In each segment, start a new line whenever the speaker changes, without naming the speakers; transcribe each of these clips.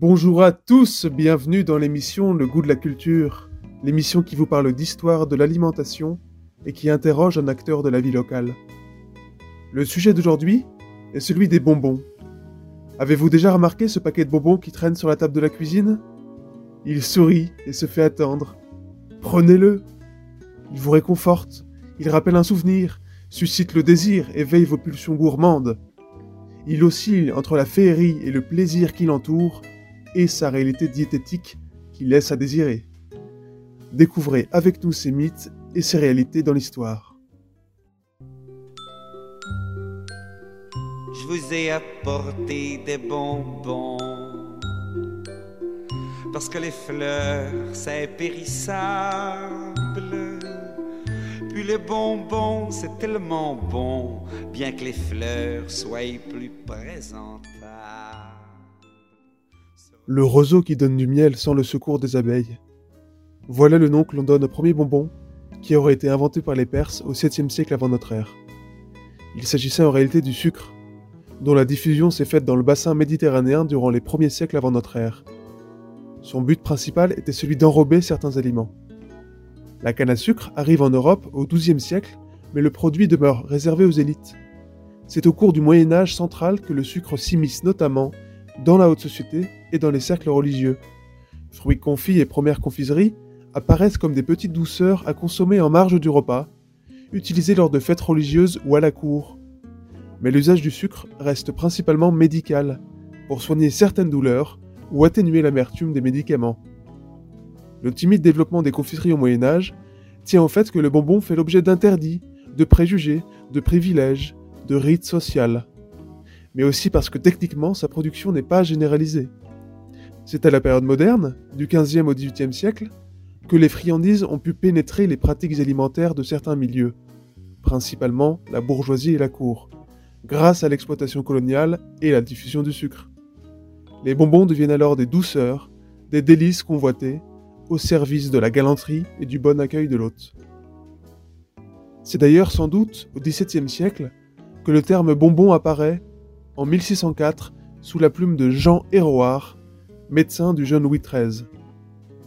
Bonjour à tous, bienvenue dans l'émission Le goût de la culture, l'émission qui vous parle d'histoire de l'alimentation et qui interroge un acteur de la vie locale. Le sujet d'aujourd'hui est celui des bonbons. Avez-vous déjà remarqué ce paquet de bonbons qui traîne sur la table de la cuisine? Il sourit et se fait attendre. Prenez-le. Il vous réconforte, il rappelle un souvenir, suscite le désir, éveille vos pulsions gourmandes. Il oscille entre la féerie et le plaisir qui l'entoure et sa réalité diététique qui laisse à désirer. Découvrez avec nous ces mythes et ses réalités dans l'histoire.
Je vous ai apporté des bonbons parce que les fleurs c'est périssable. Puis les bonbons c'est tellement bon, bien que les fleurs soient plus présentables.
Le roseau qui donne du miel sans le secours des abeilles. Voilà le nom que l'on donne au premier bonbon qui aurait été inventé par les Perses au 7e siècle avant notre ère. Il s'agissait en réalité du sucre, dont la diffusion s'est faite dans le bassin méditerranéen durant les premiers siècles avant notre ère. Son but principal était celui d'enrober certains aliments. La canne à sucre arrive en Europe au XIIe siècle, mais le produit demeure réservé aux élites. C'est au cours du Moyen Âge central que le sucre s'immisce notamment dans la haute société et dans les cercles religieux. Fruits confits et premières confiseries apparaissent comme des petites douceurs à consommer en marge du repas, utilisées lors de fêtes religieuses ou à la cour. Mais l'usage du sucre reste principalement médical, pour soigner certaines douleurs ou atténuer l'amertume des médicaments. Le timide développement des confiseries au Moyen Âge tient au fait que le bonbon fait l'objet d'interdits, de préjugés, de privilèges, de rites sociaux. Mais aussi parce que techniquement sa production n'est pas généralisée. C'est à la période moderne, du XVe au XVIIIe siècle, que les friandises ont pu pénétrer les pratiques alimentaires de certains milieux, principalement la bourgeoisie et la cour, grâce à l'exploitation coloniale et la diffusion du sucre. Les bonbons deviennent alors des douceurs, des délices convoitées, au service de la galanterie et du bon accueil de l'hôte. C'est d'ailleurs sans doute au XVIIe siècle que le terme bonbon apparaît, en 1604, sous la plume de Jean Héroard, médecin du jeune Louis XIII.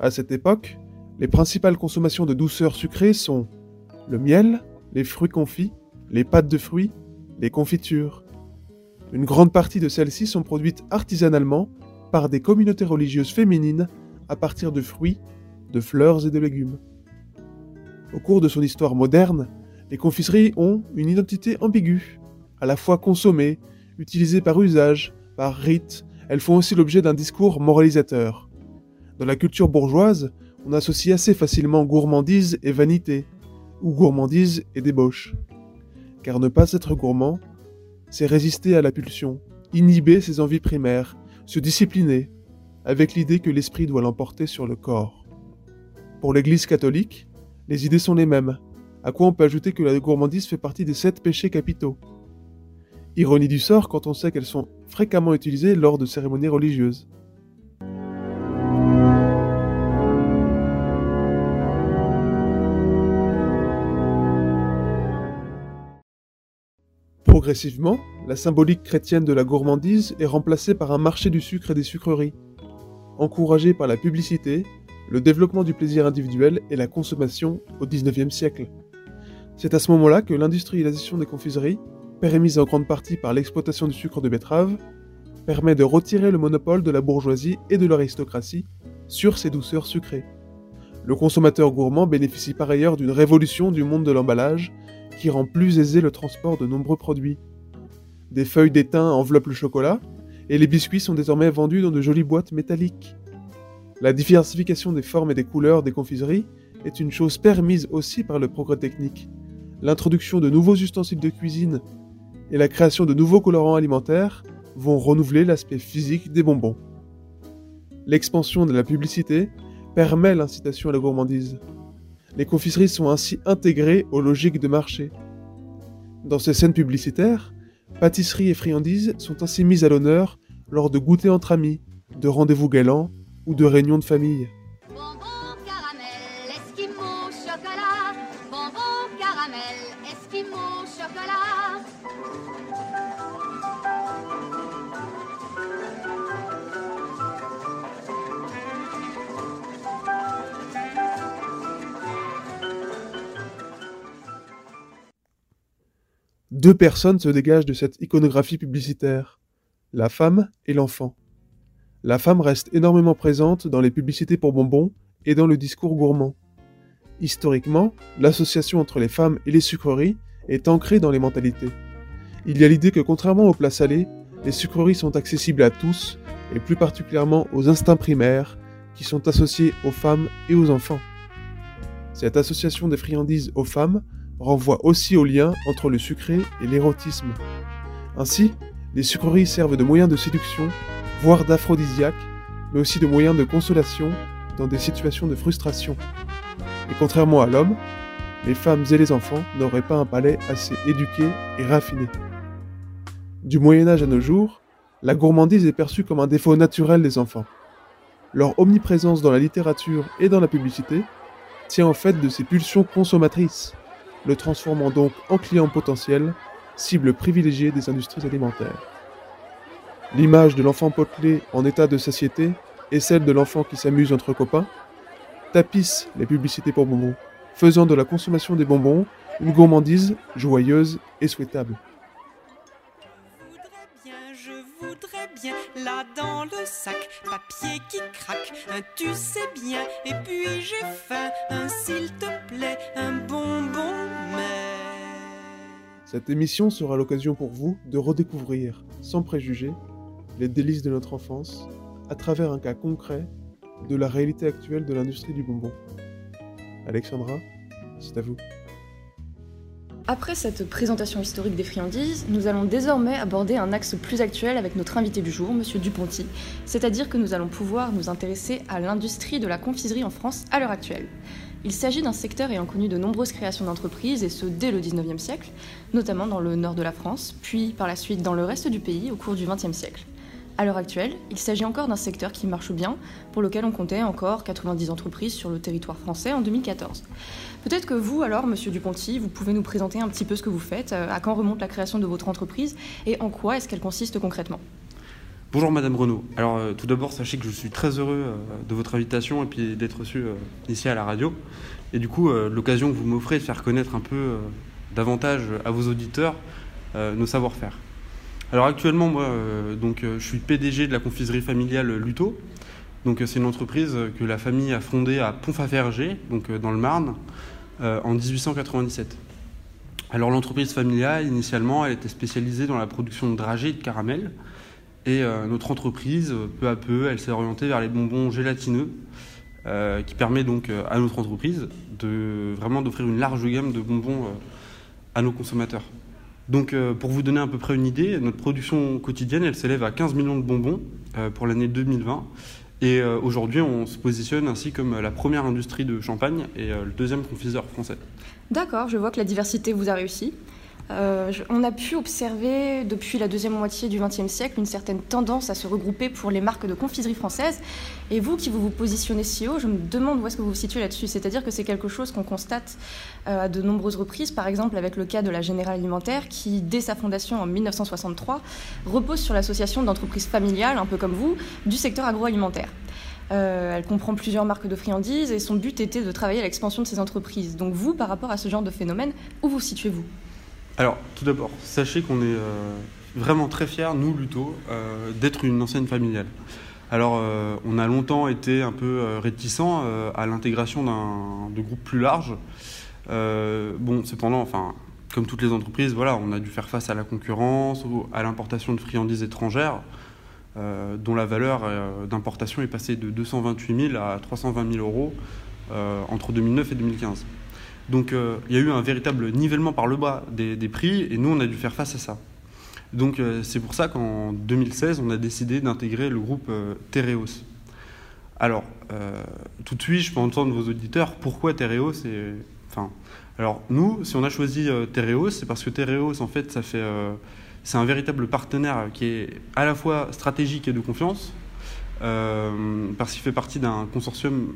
À cette époque, les principales consommations de douceurs sucrées sont le miel, les fruits confits, les pâtes de fruits, les confitures. Une grande partie de celles-ci sont produites artisanalement par des communautés religieuses féminines à partir de fruits, de fleurs et de légumes. Au cours de son histoire moderne, les confiseries ont une identité ambiguë, à la fois consommées, utilisées par usage, par rite, elles font aussi l'objet d'un discours moralisateur. Dans la culture bourgeoise, on associe assez facilement gourmandise et vanité, ou gourmandise et débauche. Car ne pas être gourmand, c'est résister à la pulsion, inhiber ses envies primaires, se discipliner, avec l'idée que l'esprit doit l'emporter sur le corps. Pour l'Église catholique, les idées sont les mêmes, à quoi on peut ajouter que la gourmandise fait partie des sept péchés capitaux? Ironie du sort quand on sait qu'elles sont fréquemment utilisées lors de cérémonies religieuses. Progressivement, la symbolique chrétienne de la gourmandise est remplacée par un marché du sucre et des sucreries. Encouragé par la publicité, le développement du plaisir individuel et la consommation au XIXe siècle. C'est à ce moment-là que l'industrialisation des confiseries, permise en grande partie par l'exploitation du sucre de betterave, permet de retirer le monopole de la bourgeoisie et de l'aristocratie sur ces douceurs sucrées. Le consommateur gourmand bénéficie par ailleurs d'une révolution du monde de l'emballage qui rend plus aisé le transport de nombreux produits. Des feuilles d'étain enveloppent le chocolat, et les biscuits sont désormais vendus dans de jolies boîtes métalliques. La diversification des formes et des couleurs des confiseries est une chose permise aussi par le progrès technique. L'introduction de nouveaux ustensiles de cuisine et la création de nouveaux colorants alimentaires vont renouveler l'aspect physique des bonbons. L'expansion de la publicité permet l'incitation à la gourmandise. Les confiseries sont ainsi intégrées aux logiques de marché. Dans ces scènes publicitaires, pâtisseries et friandises sont ainsi mises à l'honneur lors de goûters entre amis, de rendez-vous galants ou de réunions de famille. Deux personnes se dégagent de cette iconographie publicitaire, la femme et l'enfant. La femme reste énormément présente dans les publicités pour bonbons et dans le discours gourmand. Historiquement, l'association entre les femmes et les sucreries est ancrée dans les mentalités. Il y a l'idée que contrairement aux plats salés, les sucreries sont accessibles à tous, et plus particulièrement aux instincts primaires, qui sont associés aux femmes et aux enfants. Cette association des friandises aux femmes renvoie aussi au lien entre le sucré et l'érotisme. Ainsi, les sucreries servent de moyens de séduction, voire d'aphrodisiaque, mais aussi de moyens de consolation dans des situations de frustration. Et contrairement à l'homme, les femmes et les enfants n'auraient pas un palais assez éduqué et raffiné. Du Moyen Âge à nos jours, la gourmandise est perçue comme un défaut naturel des enfants. Leur omniprésence dans la littérature et dans la publicité tient en fait de ces pulsions consommatrices, le transformant donc en client potentiel, cible privilégiée des industries alimentaires. L'image de l'enfant potelé en état de satiété et celle de l'enfant qui s'amuse entre copains tapissent les publicités pour bonbons, faisant de la consommation des bonbons une gourmandise joyeuse et souhaitable. Cette émission sera l'occasion pour vous de redécouvrir, sans préjugés, les délices de notre enfance à travers un cas concret de la réalité actuelle de l'industrie du bonbon. Alexandra, c'est à vous.
Après cette présentation historique des friandises, nous allons désormais aborder un axe plus actuel avec notre invité du jour, Monsieur Duponty, c'est-à-dire que nous allons pouvoir nous intéresser à l'industrie de la confiserie en France à l'heure actuelle. Il s'agit d'un secteur ayant connu de nombreuses créations d'entreprises, et ce dès le 19e siècle, notamment dans le nord de la France, puis par la suite dans le reste du pays au cours du 20e siècle. À l'heure actuelle, il s'agit encore d'un secteur qui marche bien, pour lequel on comptait encore 90 entreprises sur le territoire français en 2014. Peut-être que vous, alors, Monsieur Duponty, vous pouvez nous présenter un petit peu ce que vous faites, euh, à quand remonte la création de votre entreprise et en quoi est-ce qu'elle consiste concrètement?
Bonjour Madame Renaud. Alors euh, tout d'abord, sachez que je suis très heureux euh, de votre invitation et puis d'être reçu euh, ici à la radio. Et du coup, l'occasion que vous m'offrez de faire connaître un peu davantage à vos auditeurs nos savoir-faire. Alors actuellement, moi, donc, je suis PDG de la confiserie familiale Luto. Donc c'est une entreprise que la famille a fondée à Pont-Faverger, donc dans le Marne, en 1897. Alors l'entreprise familiale, initialement, elle était spécialisée dans la production de dragées et de caramel. Et euh, notre entreprise, euh, peu à peu, elle s'est orientée vers les bonbons gélatineux, euh, qui permet donc à notre entreprise de vraiment d'offrir une large gamme de bonbons à nos consommateurs. Donc pour vous donner à peu près une idée, notre production quotidienne, elle s'élève à 15 millions de bonbons pour l'année 2020. Et aujourd'hui, on se positionne ainsi comme la première industrie de champagne et le deuxième confiseur français.
D'accord, je vois que la diversité vous a réussi. Euh, on a pu observer depuis la deuxième moitié du XXe siècle une certaine tendance à se regrouper pour les marques de confiserie françaises. Et vous, qui vous vous positionnez si haut, je me demande où est-ce que vous vous situez là-dessus. C'est-à-dire que c'est quelque chose qu'on constate euh, à de nombreuses reprises, par exemple avec le cas de la Générale Alimentaire, qui, dès sa fondation en 1963, repose sur l'association d'entreprises familiales, un peu comme vous, du secteur agroalimentaire. Euh, elle comprend plusieurs marques de friandises et son but était de travailler à l'expansion de ces entreprises. Donc vous, par rapport à ce genre de phénomène, où vous situez-vous?
Alors, tout d'abord, sachez qu'on est euh, vraiment très fiers, nous, Luto, euh, d'être une enseigne familiale. Alors, euh, on a longtemps été un peu réticents à l'intégration d'un de groupes plus larges. Bon, cependant, enfin, comme toutes les entreprises, voilà, on a dû faire face à la concurrence, ou à l'importation de friandises étrangères, dont la valeur d'importation est passée de 228 000 à 320 000 euros entre 2009 et 2015. Donc euh, il y a eu un véritable nivellement par le bas des, prix et nous on a dû faire face à ça. Donc euh, c'est pour ça qu'en 2016 on a décidé d'intégrer le groupe euh, Tereos. Alors tout de suite je peux entendre vos auditeurs pourquoi Tereos et enfin alors nous si on a choisi Tereos c'est parce que Tereos en fait c'est un véritable partenaire qui est à la fois stratégique et de confiance parce qu'il fait partie d'un consortium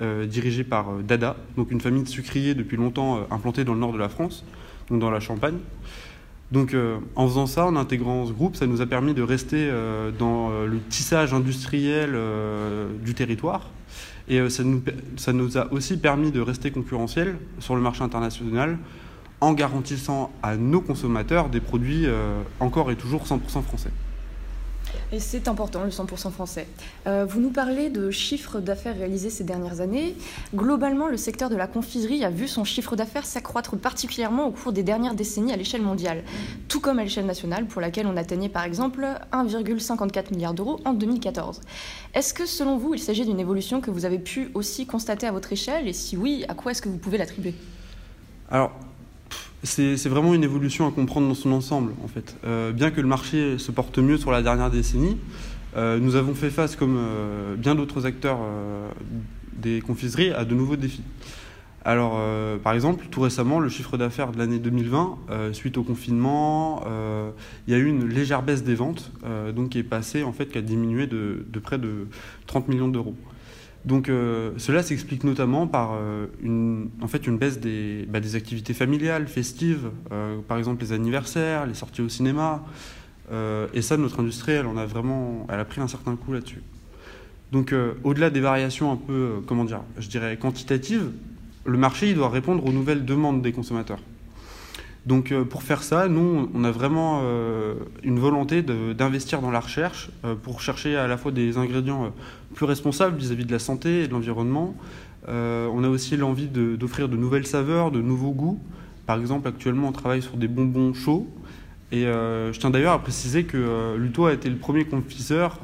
euh, dirigé par euh, Dada, donc une famille de sucriers depuis longtemps euh, implantée dans le nord de la France, donc dans la Champagne. Donc euh, en faisant ça, en intégrant ce groupe, ça nous a permis de rester dans le tissage industriel du territoire. Et ça, nous, ça nous a aussi permis de rester concurrentiel sur le marché international en garantissant à nos consommateurs des produits encore et toujours 100% français.
Et c'est important, le 100% français. Euh, vous nous parlez de chiffres d'affaires réalisés ces dernières années. Globalement, le secteur de la confiserie a vu son chiffre d'affaires s'accroître particulièrement au cours des dernières décennies à l'échelle mondiale, tout comme à l'échelle nationale, pour laquelle on atteignait par exemple 1,54 milliard d'euros en 2014. Est-ce que selon vous, il s'agit d'une évolution que vous avez pu aussi constater à votre échelle? Et si oui, à quoi est-ce que vous pouvez l'attribuer?
Alors, c'est vraiment une évolution à comprendre dans son ensemble, en fait. Euh, bien que le marché se porte mieux sur la dernière décennie, euh, nous avons fait face, comme euh, bien d'autres acteurs des confiseries, à de nouveaux défis. Alors, par exemple, tout récemment, le chiffre d'affaires de l'année 2020, suite au confinement, il y a eu une légère baisse des ventes, donc qui est passée, en fait, qui a diminué de, de près de 30 millions d'euros. Donc euh, cela s'explique notamment par euh, une, en fait, une baisse des, bah, activités familiales, festives, euh, par exemple les anniversaires, les sorties au cinéma. et ça, notre industrie, elle, en a vraiment, elle a pris un certain coup là-dessus. Donc au-delà des variations un peu, comment dire, je dirais quantitatives, le marché doit répondre aux nouvelles demandes des consommateurs. Donc pour faire ça, nous, on a vraiment une volonté d'investir dans la recherche pour chercher à la fois des ingrédients plus responsable vis-à-vis de la santé et de l'environnement. Euh, on a aussi l'envie d'offrir de, nouvelles saveurs, de nouveaux goûts. Par exemple, actuellement, on travaille sur des bonbons chauds. Et euh, je tiens d'ailleurs à préciser que euh, Luto a été le premier confiseur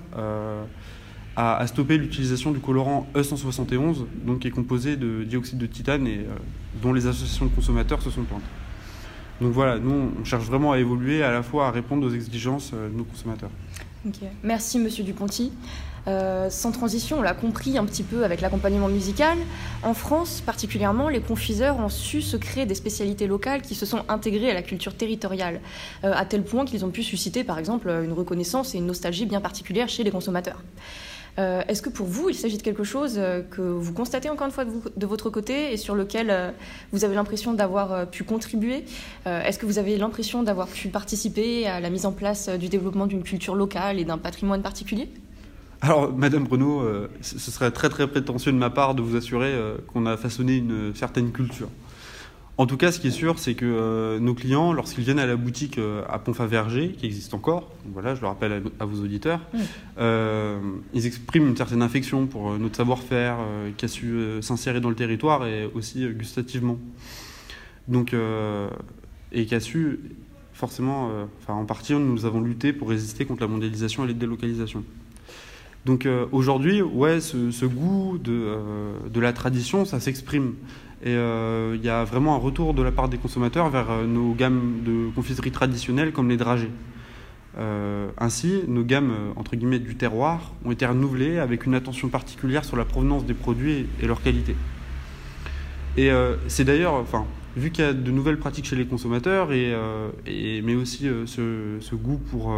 à, stopper l'utilisation du colorant E171, donc qui est composé de dioxyde de titane et dont les associations de consommateurs se sont plaintes. Donc voilà, nous, on cherche vraiment à évoluer, à la fois à répondre aux exigences de nos consommateurs.
Merci, Monsieur Duponty. Euh, sans transition, on l'a compris un petit peu avec l'accompagnement musical. En France, particulièrement, les confiseurs ont su se créer des spécialités locales qui se sont intégrées à la culture territoriale, euh, à tel point qu'ils ont pu susciter, par exemple, une reconnaissance et une nostalgie bien particulière chez les consommateurs. Euh, est-ce que pour vous, il s'agit de quelque chose que vous constatez encore une fois de, votre côté et sur lequel vous avez l'impression d'avoir pu contribuer? Est-ce que vous avez l'impression d'avoir pu participer à la mise en place du développement d'une culture locale et d'un patrimoine particulier?
Alors, Madame euh, ce serait très très prétentieux de ma part de vous assurer euh, qu'on a façonné une certaine culture. En tout cas, ce qui est sûr, c'est que euh, nos clients, lorsqu'ils viennent à la boutique à Pont-Faverger, qui existe encore, voilà, je le rappelle à, vos auditeurs, ils expriment une certaine affection pour notre savoir-faire, qui a su s'insérer dans le territoire et aussi gustativement. Donc, et qui a su, forcément, enfin, en partie, nous avons lutté pour résister contre la mondialisation et les délocalisations. Donc euh, aujourd'hui, ouais, ce, goût de, euh, de, la tradition, ça s'exprime. Et euh, il y a vraiment un retour de la part des consommateurs vers nos gammes de confiserie traditionnelles comme les dragées. ainsi, nos gammes entre guillemets du terroir ont été renouvelées avec une attention particulière sur la provenance des produits et leur qualité. Et c'est d'ailleurs, enfin, vu qu'il y a de nouvelles pratiques chez les consommateurs, et, mais aussi ce, goût pour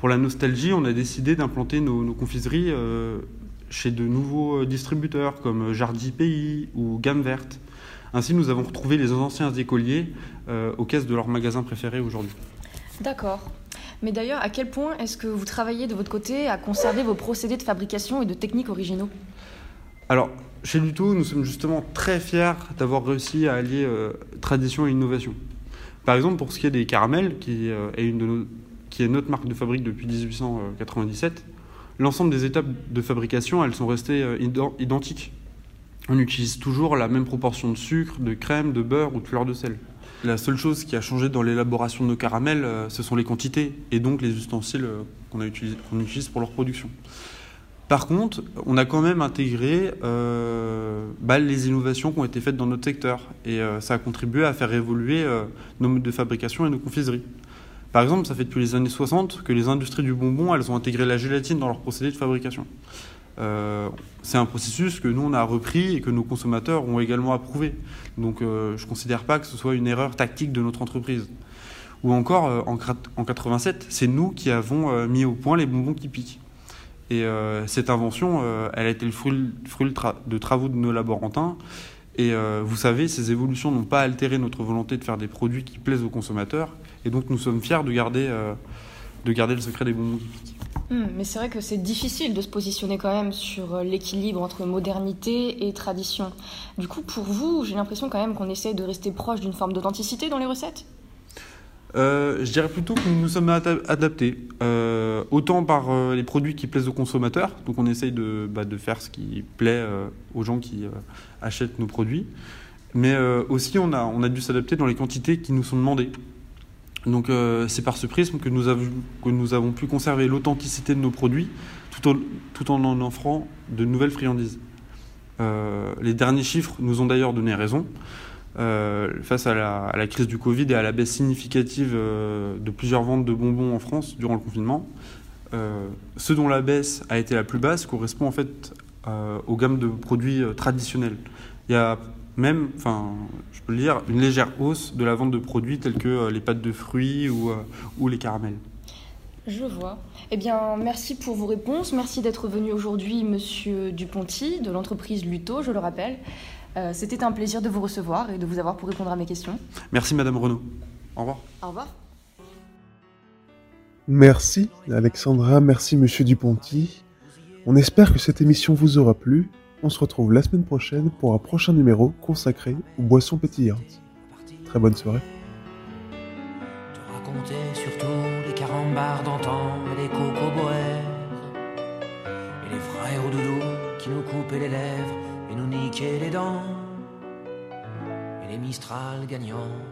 pour la nostalgie, on a décidé d'implanter nos, confiseries euh, chez de nouveaux euh, distributeurs comme euh, Jardy Pays ou Gamme Verte. Ainsi, nous avons retrouvé les anciens écoliers aux caisses de leurs magasins préférés aujourd'hui.
D'accord. Mais d'ailleurs, à quel point est-ce que vous travaillez de votre côté à conserver vos procédés de fabrication et de techniques originaux?
Alors, chez Luto, nous sommes justement très fiers d'avoir réussi à allier tradition et innovation. Par exemple, pour ce qui est des caramels, qui est une de nos qui est notre marque de fabrique depuis 1897, l'ensemble des étapes de fabrication, elles sont restées euh, identiques. On utilise toujours la même proportion de sucre, de crème, de beurre ou de fleur de sel. La seule chose qui a changé dans l'élaboration de nos caramels, euh, ce sont les quantités et donc les ustensiles euh, qu'on utilise pour leur production. Par contre, on a quand même intégré bah, les innovations qui ont été faites dans notre secteur et ça a contribué à faire évoluer nos modes de fabrication et nos confiseries. Par exemple, ça fait depuis les années 60 que les industries du bonbon, elles ont intégré la gélatine dans leur procédé de fabrication. Euh, c'est un processus que nous, on a repris et que nos consommateurs ont également approuvé. Donc euh, je ne considère pas que ce soit une erreur tactique de notre entreprise. Ou encore, euh, en, en 87, c'est nous qui avons mis au point les bonbons qui piquent. Et cette invention, elle a été le fruit, fruit de travaux de nos laborantins. Et vous savez, ces évolutions n'ont pas altéré notre volonté de faire des produits qui plaisent aux consommateurs, et donc nous sommes fiers de garder, euh, de garder le secret des bonbons
Hmm, mais c'est vrai que c'est difficile de se positionner quand même sur euh, l'équilibre entre modernité et tradition. Du coup, pour vous, j'ai l'impression quand même qu'on essaie de rester proche d'une forme d'authenticité dans les recettes?
Euh, je dirais plutôt que nous nous sommes adaptés, euh, autant par euh, les produits qui plaisent aux consommateurs, donc on essaye de, bah, faire ce qui plaît aux gens qui achètent nos produits, mais aussi on a, dû s'adapter dans les quantités qui nous sont demandées. Donc c'est par ce prisme que nous, avons, pu conserver l'authenticité de nos produits tout en en offrant de nouvelles friandises. les derniers chiffres nous ont d'ailleurs donné raison. Euh, face à la, crise du Covid et à la baisse significative euh, de plusieurs ventes de bonbons en France durant le confinement. Euh, ce dont la baisse a été la plus basse correspond en fait aux gammes de produits traditionnels. Il y a même, enfin, je peux le dire, une légère hausse de la vente de produits tels que les pâtes de fruits ou, ou les caramels.
Je vois. Eh bien, merci pour vos réponses. Merci d'être venu aujourd'hui, monsieur Duponty, de l'entreprise Luto, je le rappelle. Euh, c'était un plaisir de vous recevoir et de vous avoir pour répondre à mes questions.
Merci Madame Renaud. Au revoir.
Au revoir.
Merci Alexandra, merci Monsieur Duponty. On espère que cette émission vous aura plu. On se retrouve la semaine prochaine pour un prochain numéro consacré aux boissons pétillantes. Très bonne soirée.
Te raconter surtout les carambars d'antan et les cocoboères et les frères au doudou qui nous coupaient les lèvres et nous niquer les dents, et les Mistral gagnants